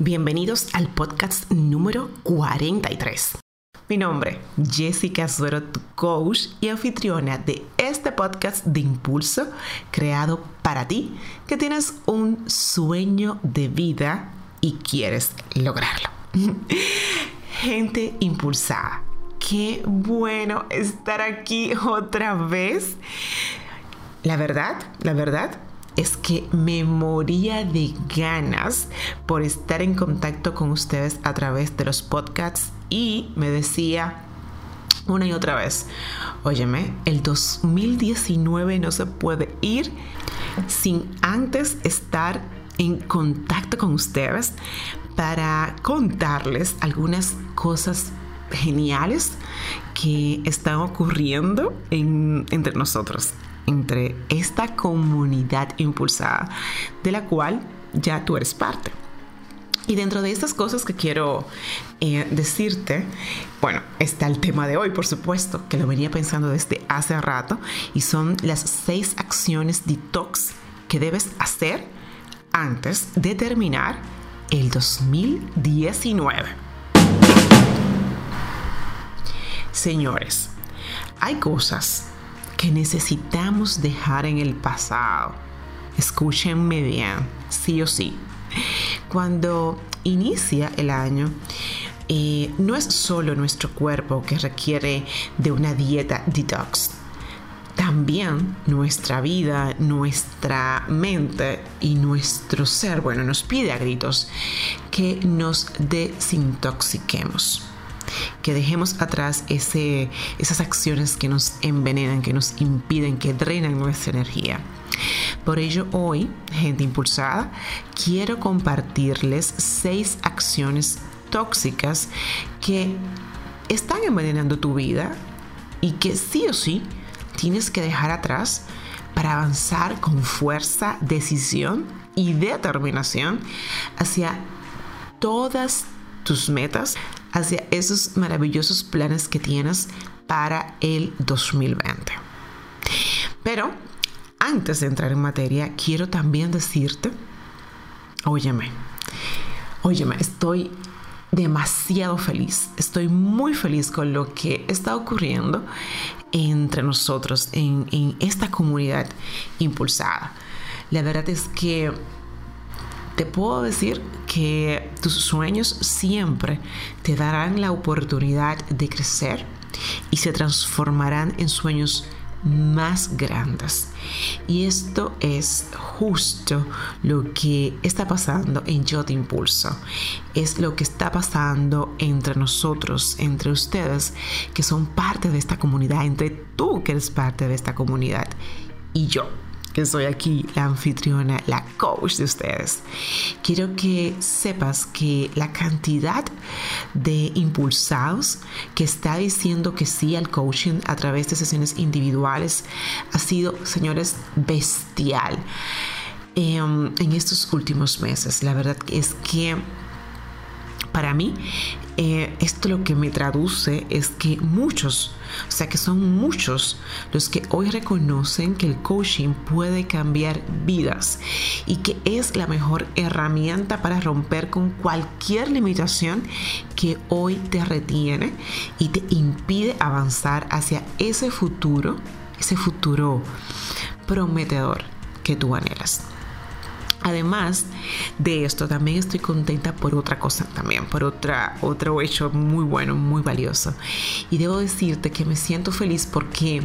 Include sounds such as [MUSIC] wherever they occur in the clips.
Bienvenidos al podcast número 43. Mi nombre, Jessica Suero, tu coach y anfitriona de este podcast de impulso creado para ti que tienes un sueño de vida y quieres lograrlo. [LAUGHS] Gente impulsada, qué bueno estar aquí otra vez. La verdad, la verdad, es que me moría de ganas por estar en contacto con ustedes a través de los podcasts. Y me decía una y otra vez, óyeme, el 2019 no se puede ir sin antes estar en contacto con ustedes para contarles algunas cosas geniales que están ocurriendo entre nosotros entre esta comunidad impulsada de la cual ya tú eres parte. Y dentro de estas cosas que quiero eh, decirte, bueno, está el tema de hoy, por supuesto, que lo venía pensando desde hace rato, y son las seis acciones detox que debes hacer antes de terminar el 2019. Señores, hay cosas que necesitamos dejar en el pasado. Escúchenme bien, sí o sí. Cuando inicia el año, eh, no es solo nuestro cuerpo que requiere de una dieta detox. También nuestra vida, nuestra mente y nuestro ser, bueno, nos pide a gritos que nos desintoxiquemos que dejemos atrás ese, esas acciones que nos envenenan, que nos impiden, que drenan nuestra energía. Por ello hoy, gente impulsada, quiero compartirles seis acciones tóxicas que están envenenando tu vida y que sí o sí tienes que dejar atrás para avanzar con fuerza, decisión y determinación hacia todas tus metas, hacia esos maravillosos planes que tienes para el 2020. Pero antes de entrar en materia, quiero también decirte, óyeme, óyeme, estoy demasiado feliz, estoy muy feliz con lo que está ocurriendo entre nosotros en, en esta comunidad impulsada. La verdad es que te puedo decir que tus sueños siempre te darán la oportunidad de crecer y se transformarán en sueños más grandes. Y esto es justo lo que está pasando en Yo Te Impulso. Es lo que está pasando entre nosotros, entre ustedes que son parte de esta comunidad, entre tú que eres parte de esta comunidad y yo soy aquí la anfitriona, la coach de ustedes. Quiero que sepas que la cantidad de impulsados que está diciendo que sí al coaching a través de sesiones individuales ha sido, señores, bestial em, en estos últimos meses. La verdad es que para mí eh, esto lo que me traduce es que muchos, o sea que son muchos los que hoy reconocen que el coaching puede cambiar vidas y que es la mejor herramienta para romper con cualquier limitación que hoy te retiene y te impide avanzar hacia ese futuro, ese futuro prometedor que tú anhelas. Además de esto, también estoy contenta por otra cosa también, por otra, otro hecho muy bueno, muy valioso. Y debo decirte que me siento feliz porque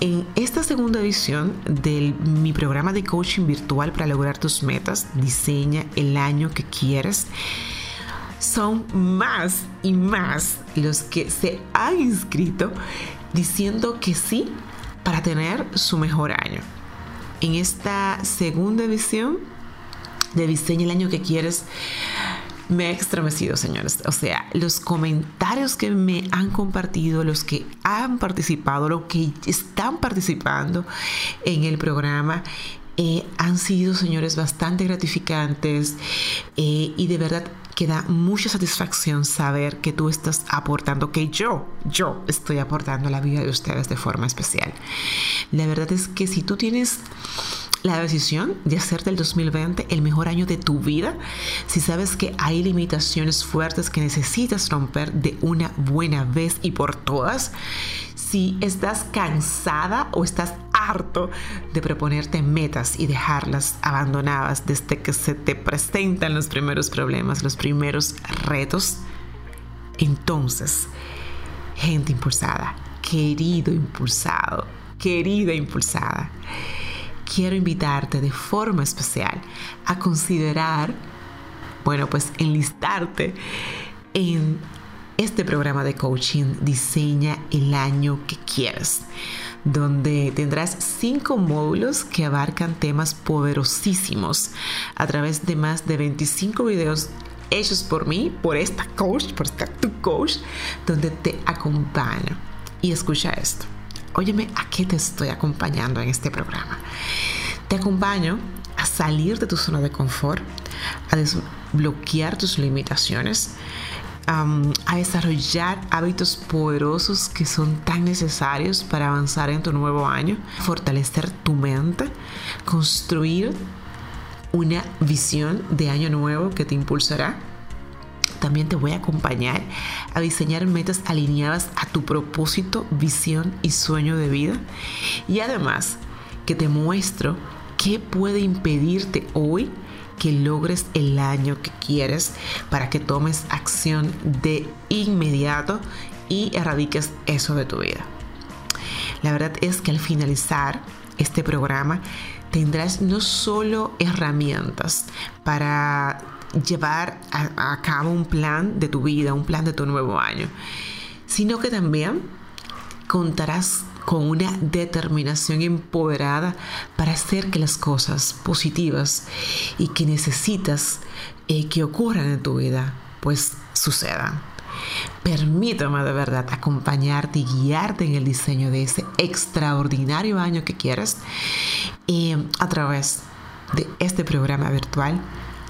en esta segunda edición de mi programa de coaching virtual para lograr tus metas, diseña el año que quieres, son más y más los que se han inscrito diciendo que sí para tener su mejor año en esta segunda edición de Diseña el año que quieres, me ha estremecido, señores. O sea, los comentarios que me han compartido, los que han participado, los que están participando en el programa, eh, han sido, señores, bastante gratificantes eh, y de verdad que da mucha satisfacción saber que tú estás aportando, que yo, yo estoy aportando a la vida de ustedes de forma especial. La verdad es que si tú tienes la decisión de hacer del 2020 el mejor año de tu vida si sabes que hay limitaciones fuertes que necesitas romper de una buena vez y por todas? Si estás cansada o estás harto de proponerte metas y dejarlas abandonadas desde que se te presentan los primeros problemas, los primeros retos, entonces, gente impulsada, querido impulsado, querida impulsada, quiero invitarte de forma especial a considerar, bueno, pues enlistarte en este programa de coaching Diseña el año que quieras, donde tendrás cinco módulos que abarcan temas poderosísimos a través de más de 25 videos hechos por mí, por esta coach, por esta tu coach, donde te acompaño. Y escucha esto. Óyeme, ¿a qué te estoy acompañando en este programa? Te acompaño a salir de tu zona de confort, a desbloquear tus limitaciones, a desarrollar hábitos poderosos que son tan necesarios para avanzar en tu nuevo año, fortalecer tu mente, construir una visión de año nuevo que te impulsará. También te voy a acompañar a diseñar metas alineadas a tu propósito, visión y sueño de vida. Y además que te muestro qué puede impedirte hoy que logres el año que quieres para que tomes acción de inmediato y erradiques eso de tu vida. La verdad es que al finalizar este programa tendrás no solo herramientas para llevar a, cabo un plan de tu vida, un plan de tu nuevo año, sino que también contarás con una determinación empoderada para hacer que las cosas positivas y que necesitas eh, que ocurran en tu vida, pues sucedan. Permítame de verdad acompañarte y guiarte en el diseño de ese extraordinario año que quieres y a través de este programa virtual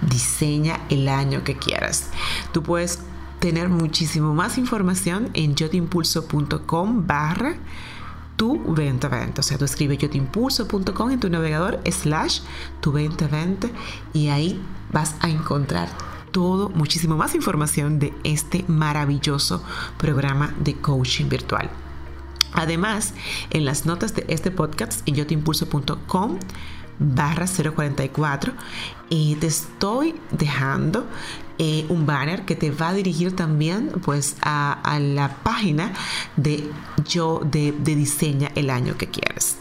diseña el año que quieras. Tú puedes tener muchísimo más información en yotimpulso.com barra tu 2020. O sea, tú escribes yotimpulso.com en tu navegador slash tu 2020 y ahí vas a encontrar todo, muchísimo más información de este maravilloso programa de coaching virtual. Además, en las notas de este podcast en yotimpulso.com barra 044 y te estoy dejando eh, un banner que te va a dirigir también pues a, la página de yo de, de, diseña el año que quieres.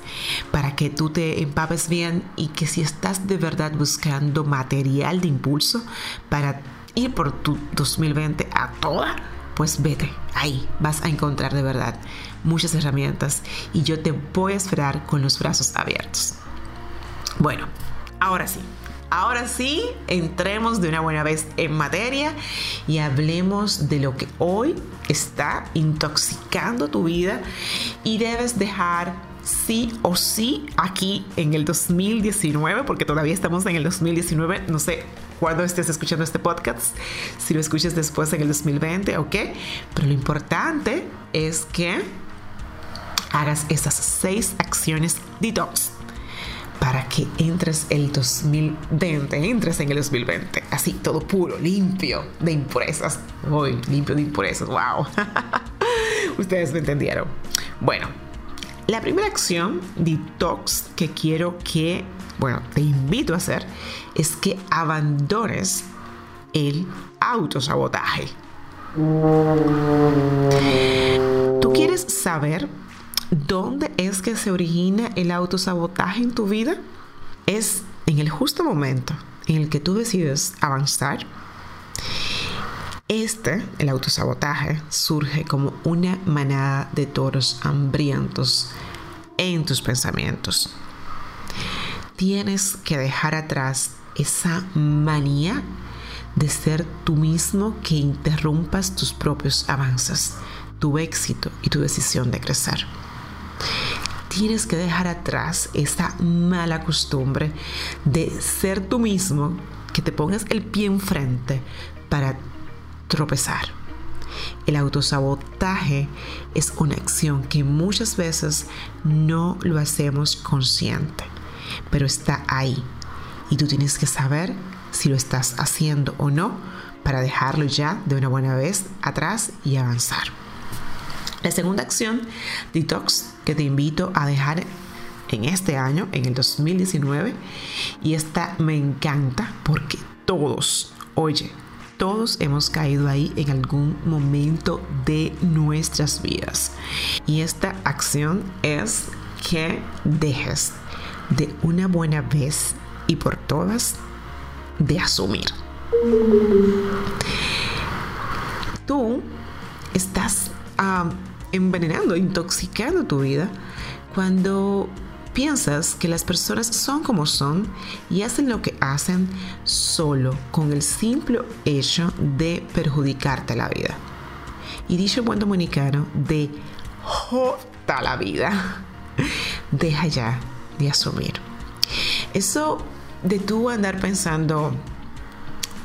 Para que tú te empapes bien y que si estás de verdad buscando material de impulso para ir por tu 2020 a toda pues vete. Ahí vas a encontrar de verdad muchas herramientas y yo te voy a esperar con los brazos abiertos. Bueno ahora sí Ahora sí, entremos de una buena vez en materia y hablemos de lo que hoy está intoxicando tu vida y debes dejar sí o sí aquí en el 2019, porque todavía estamos en el 2019, no sé cuándo estés escuchando este podcast, si lo escuchas después en el 2020, ok, pero lo importante es que hagas esas seis acciones detox para que entres el 2020, entres en el 2020, así todo puro, limpio de impurezas. Uy, limpio de impurezas, wow. [LAUGHS] Ustedes me entendieron. Bueno, la primera acción detox que quiero que, bueno, te invito a hacer es que abandones el autosabotaje. ¿Tú quieres saber ¿Dónde es que se origina el autosabotaje en tu vida? Es en el justo momento en el que tú decides avanzar. Este, el autosabotaje, surge como una manada de toros hambrientos en tus pensamientos. Tienes que dejar atrás esa manía de ser tú mismo que interrumpas tus propios avances, tu éxito y tu decisión de crecer tienes que dejar atrás esa mala costumbre de ser tú mismo, que te pongas el pie enfrente para tropezar. El autosabotaje es una acción que muchas veces no lo hacemos consciente. pero está ahí. Y tú tienes que saber si lo estás haciendo o no para dejarlo ya de una buena vez atrás y avanzar. La segunda acción, detox, que te invito a dejar en este año, en el 2019, y esta me encanta porque todos, oye, todos hemos caído ahí en algún momento de nuestras vidas. Y esta acción es que dejes de una buena vez y por todas de asumir. Tú estás envenenando, intoxicando tu vida cuando piensas que las personas son como son y hacen lo que hacen solo con el simple hecho de perjudicarte la vida. Y dicho buen dominicano, de jota la vida. Deja ya de asumir. Eso de tú andar pensando,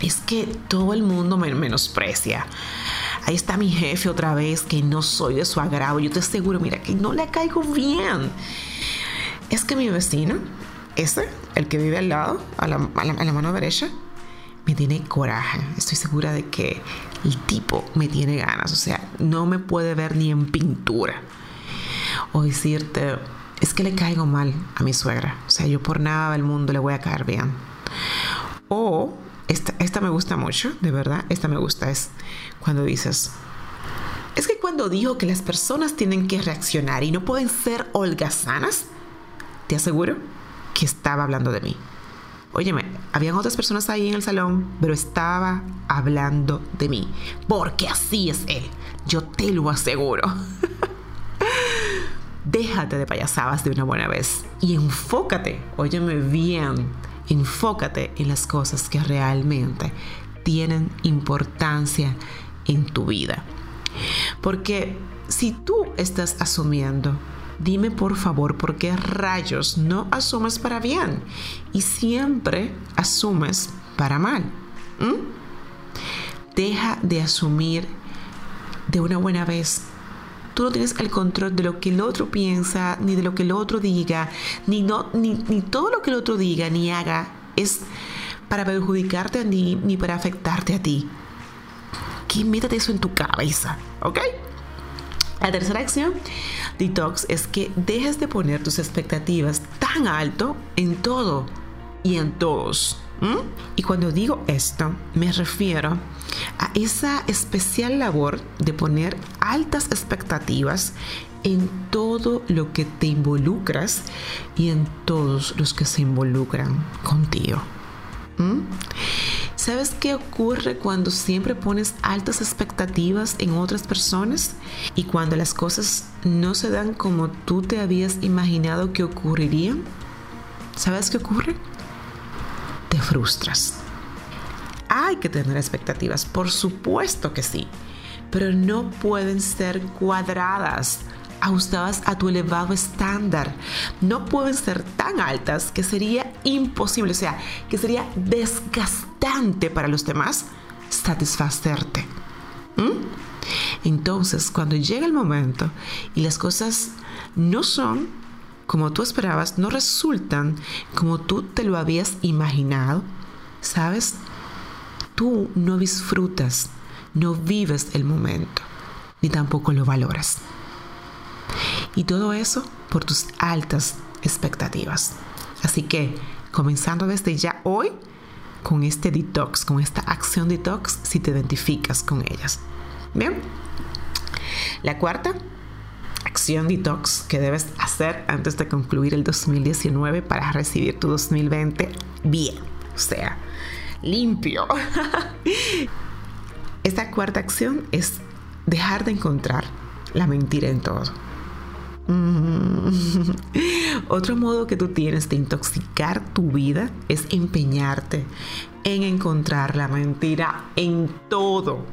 es que todo el mundo me menosprecia. Ahí está mi jefe otra vez, que no soy de su agrado. Yo te aseguro, mira, que no le caigo bien. Es que mi vecino, ese, el que vive al lado, a la, mano derecha, me tiene coraje. Estoy segura de que el tipo me tiene ganas. O sea, no me puede ver ni en pintura. O decirte, es que le caigo mal a mi suegra. O sea, yo por nada del mundo le voy a caer bien. O esta, me gusta mucho, de verdad, esta me gusta, es cuando dices, es que cuando dijo que las personas tienen que reaccionar y no pueden ser holgazanas, te aseguro que estaba hablando de mí. Óyeme, habían otras personas ahí en el salón, pero estaba hablando de mí, porque así es él, yo te lo aseguro. [LAUGHS] Déjate de payasadas de una buena vez y enfócate, óyeme bien, enfócate en las cosas que realmente tienen importancia en tu vida. Porque si tú estás asumiendo, dime por favor por qué rayos no asumes para bien y siempre asumes para mal. Deja de asumir de una buena vez tú no tienes el control de lo que el otro piensa, ni de lo que el otro diga, ni, no, ni, todo lo que el otro diga ni haga es para perjudicarte ni, ni para afectarte a ti. Que métete eso en tu cabeza, ¿ok? La tercera acción, detox, es que dejes de poner tus expectativas tan alto en todo y en todos. Y cuando digo esto, me refiero a esa especial labor de poner altas expectativas en todo lo que te involucras y en todos los que se involucran contigo. ¿Sabes qué ocurre cuando siempre pones altas expectativas en otras personas y cuando las cosas no se dan como tú te habías imaginado que ocurrirían? ¿Sabes qué ocurre? Te frustras. Hay que tener expectativas, por supuesto que sí, pero no pueden ser cuadradas, ajustadas a tu elevado estándar. No pueden ser tan altas que sería imposible, o sea, que sería desgastante para los demás satisfacerte. Entonces, cuando llega el momento y las cosas no son como tú esperabas, no resultan como tú te lo habías imaginado, ¿sabes? Tú no disfrutas, no vives el momento, ni tampoco lo valoras. Y todo eso por tus altas expectativas. Así que, comenzando desde ya hoy, con este detox, con esta acción detox, si te identificas con ellas. Bien. La cuarta acción detox que debes hacer antes de concluir el 2019 para recibir tu 2020 bien, o sea, limpio. [LAUGHS] Esta cuarta acción es dejar de encontrar la mentira en todo. Mm. [LAUGHS] Otro modo que tú tienes de intoxicar tu vida es empeñarte en encontrar la mentira en todo.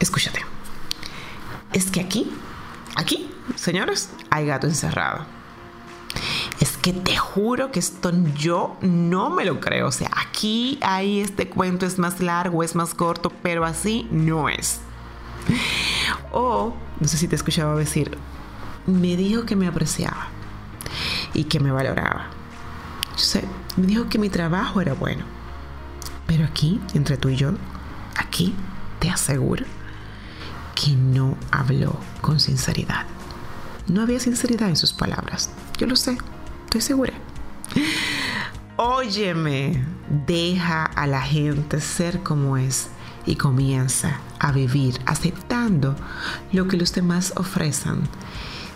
Escúchate es que aquí, aquí, señores, hay gato encerrado. Es que te juro que esto yo no me lo creo. O sea, aquí hay este cuento es más largo, es más corto, pero así no es. O, no sé si te escuchaba decir, me dijo que me apreciaba. y que me valoraba. Yo sé, me dijo que mi trabajo era bueno. Pero aquí, entre tú y yo, aquí te aseguro que no habló con sinceridad. No había sinceridad en sus palabras. Yo lo sé, estoy segura. Óyeme, deja a la gente ser como es y comienza a vivir aceptando lo que los demás ofrecen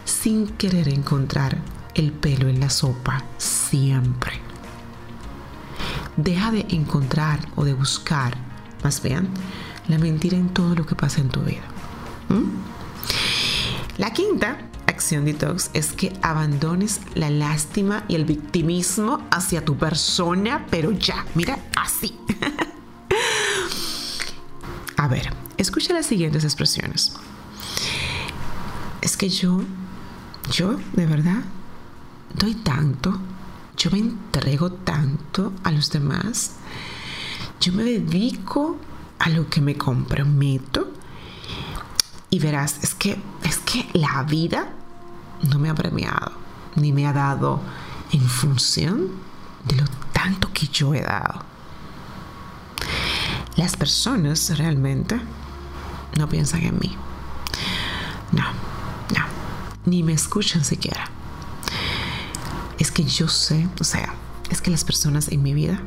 sin querer encontrar el pelo en la sopa siempre. Deja de encontrar o de buscar, más bien, la mentira en todo lo que pasa en tu vida. La quinta acción detox es que abandones la lástima y el victimismo hacia tu persona, pero ya, mira, así. [LAUGHS] A ver, escucha las siguientes expresiones. Es que yo, yo, de verdad, doy tanto, yo me entrego tanto a los demás, yo me dedico a lo que me comprometo y verás, es que, es que la vida no me ha premiado, ni me ha dado en función de lo tanto que yo he dado. Las personas realmente no piensan en mí. No, no, ni me escuchan siquiera. Es que yo sé, o sea, es que las personas en mi vida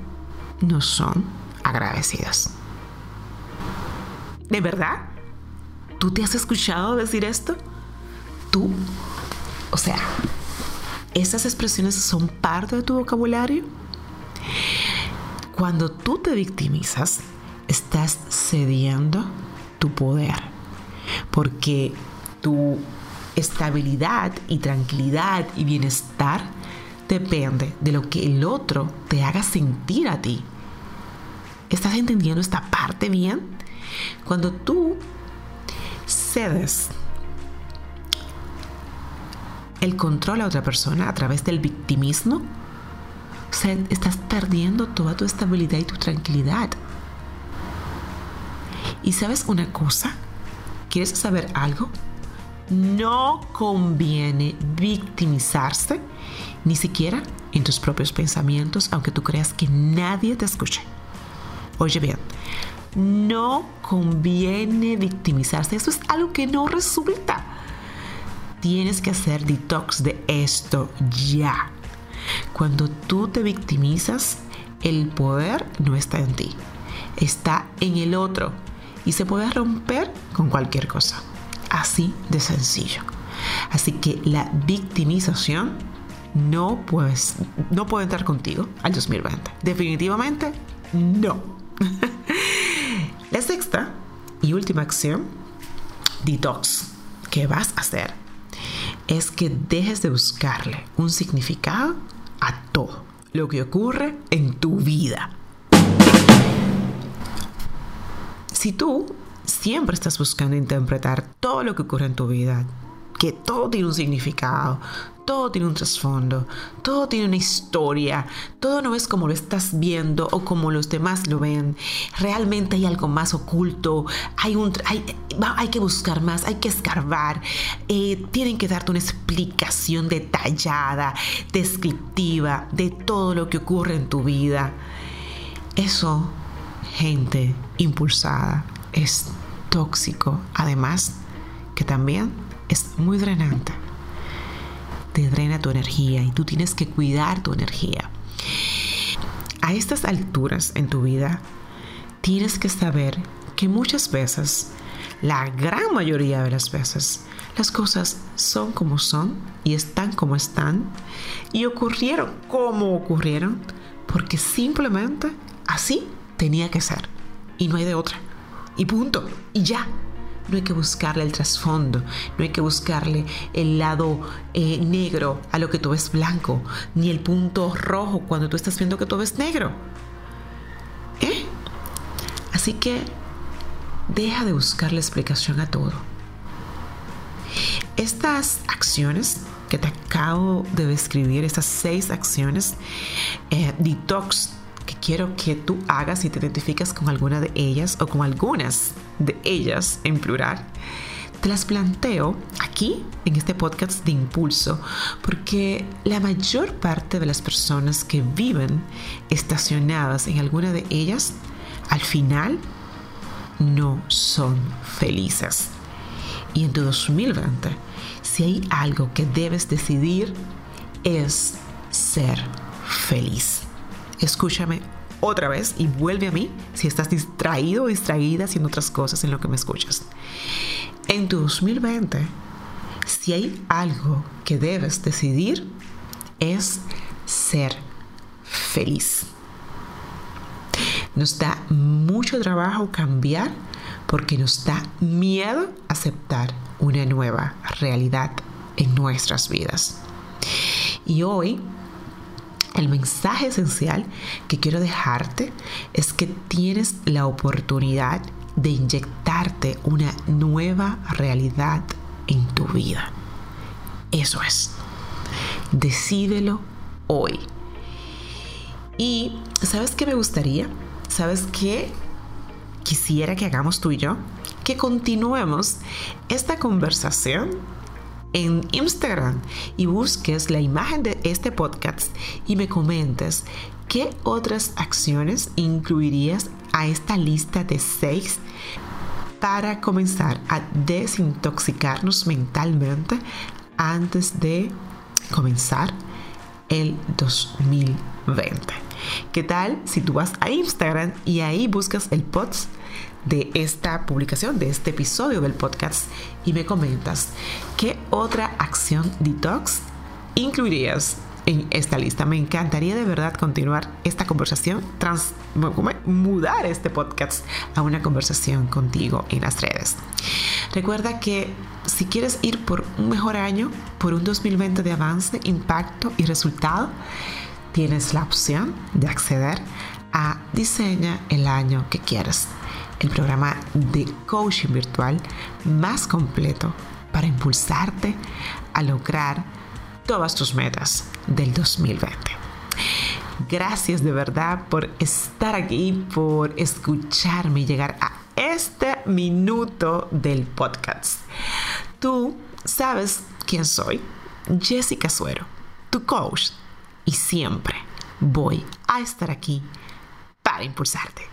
no son agradecidas. ¿De verdad? ¿Tú te has escuchado decir esto? ¿Tú? O sea, ¿esas expresiones son parte de tu vocabulario? Cuando tú te victimizas, estás cediendo tu poder, porque tu estabilidad y tranquilidad y bienestar depende de lo que el otro te haga sentir a ti. ¿Estás entendiendo esta parte bien? Cuando tú cedes el control a otra persona a través del victimismo, estás perdiendo toda tu estabilidad y tu tranquilidad. ¿Y sabes una cosa? ¿Quieres saber algo? No conviene victimizarse ni siquiera en tus propios pensamientos, aunque tú creas que nadie te escuche. Oye bien, no conviene victimizarse. Eso es algo que no resulta. Tienes que hacer detox de esto ya. Cuando tú te victimizas, el poder no está en ti, está en el otro y se puede romper con cualquier cosa. Así de sencillo. Así que la victimización no, puede entrar contigo al 2020. Definitivamente no. La sexta y última acción, detox, que vas a hacer es que dejes de buscarle un significado a todo lo que ocurre en tu vida. Si tú siempre estás buscando interpretar todo lo que ocurre en tu vida, que todo tiene un significado, todo tiene un trasfondo, todo tiene una historia, todo no es como lo estás viendo o como los demás lo ven. Realmente hay algo más oculto, hay, un, hay, hay que buscar más, hay que escarbar, eh, tienen que darte una explicación detallada, descriptiva de todo lo que ocurre en tu vida. Eso gente impulsada es tóxico, además que también es muy drenante. Te drena tu energía y tú tienes que cuidar tu energía. A estas alturas en tu vida, tienes que saber que muchas veces, la gran mayoría de las veces, las cosas son como son y están como están y ocurrieron como ocurrieron porque simplemente así tenía que ser. Y no hay de otra. Y punto. Y ya. No hay que buscarle el trasfondo, no hay que buscarle el lado eh, negro a lo que tú ves blanco, ni el punto rojo cuando tú estás viendo que todo es negro. ¿Eh? Así que deja de buscarle explicación a todo. Estas acciones que te acabo de describir, estas seis acciones, eh, detox que quiero que tú hagas si te identificas con alguna de ellas o con algunas de ellas en plural, Te las planteo aquí en este podcast de impulso porque la mayor parte de las personas que viven estacionadas en alguna de ellas, al final no son felices. Y en tu 2020, si hay algo que debes decidir, es ser feliz. Escúchame otra vez y vuelve a mí si estás distraído o distraída haciendo otras cosas en lo que me escuchas. En tu 2020, si hay algo que debes decidir, es ser feliz. Nos da mucho trabajo cambiar porque nos da miedo aceptar una nueva realidad en nuestras vidas. Y hoy el mensaje esencial que quiero dejarte es que tienes la oportunidad de inyectarte una nueva realidad en tu vida. Eso es. Decídelo hoy. Y ¿sabes qué me gustaría? ¿Sabes qué quisiera que hagamos tú y yo? Que continuemos esta conversación en Instagram y busques la imagen de este podcast y me comentes qué otras acciones incluirías a esta lista de seis para comenzar a desintoxicarnos mentalmente antes de comenzar el 2020. ¿Qué tal si tú vas a Instagram y ahí buscas el post de esta publicación, de este episodio del podcast y me comentas qué otra acción detox incluirías en esta lista. Me encantaría de verdad continuar esta conversación, trans, mudar este podcast a una conversación contigo en las redes. Recuerda que si quieres ir por un mejor año, por un 2020 de avance, impacto y resultado, tienes la opción de acceder a Diseña el año que quieras el programa de coaching virtual más completo para impulsarte a lograr todas tus metas del 2020. Gracias de verdad por estar aquí, por escucharme llegar a este minuto del podcast. Tú sabes quién soy, Jessica Suero, tu coach, y siempre voy a estar aquí para impulsarte.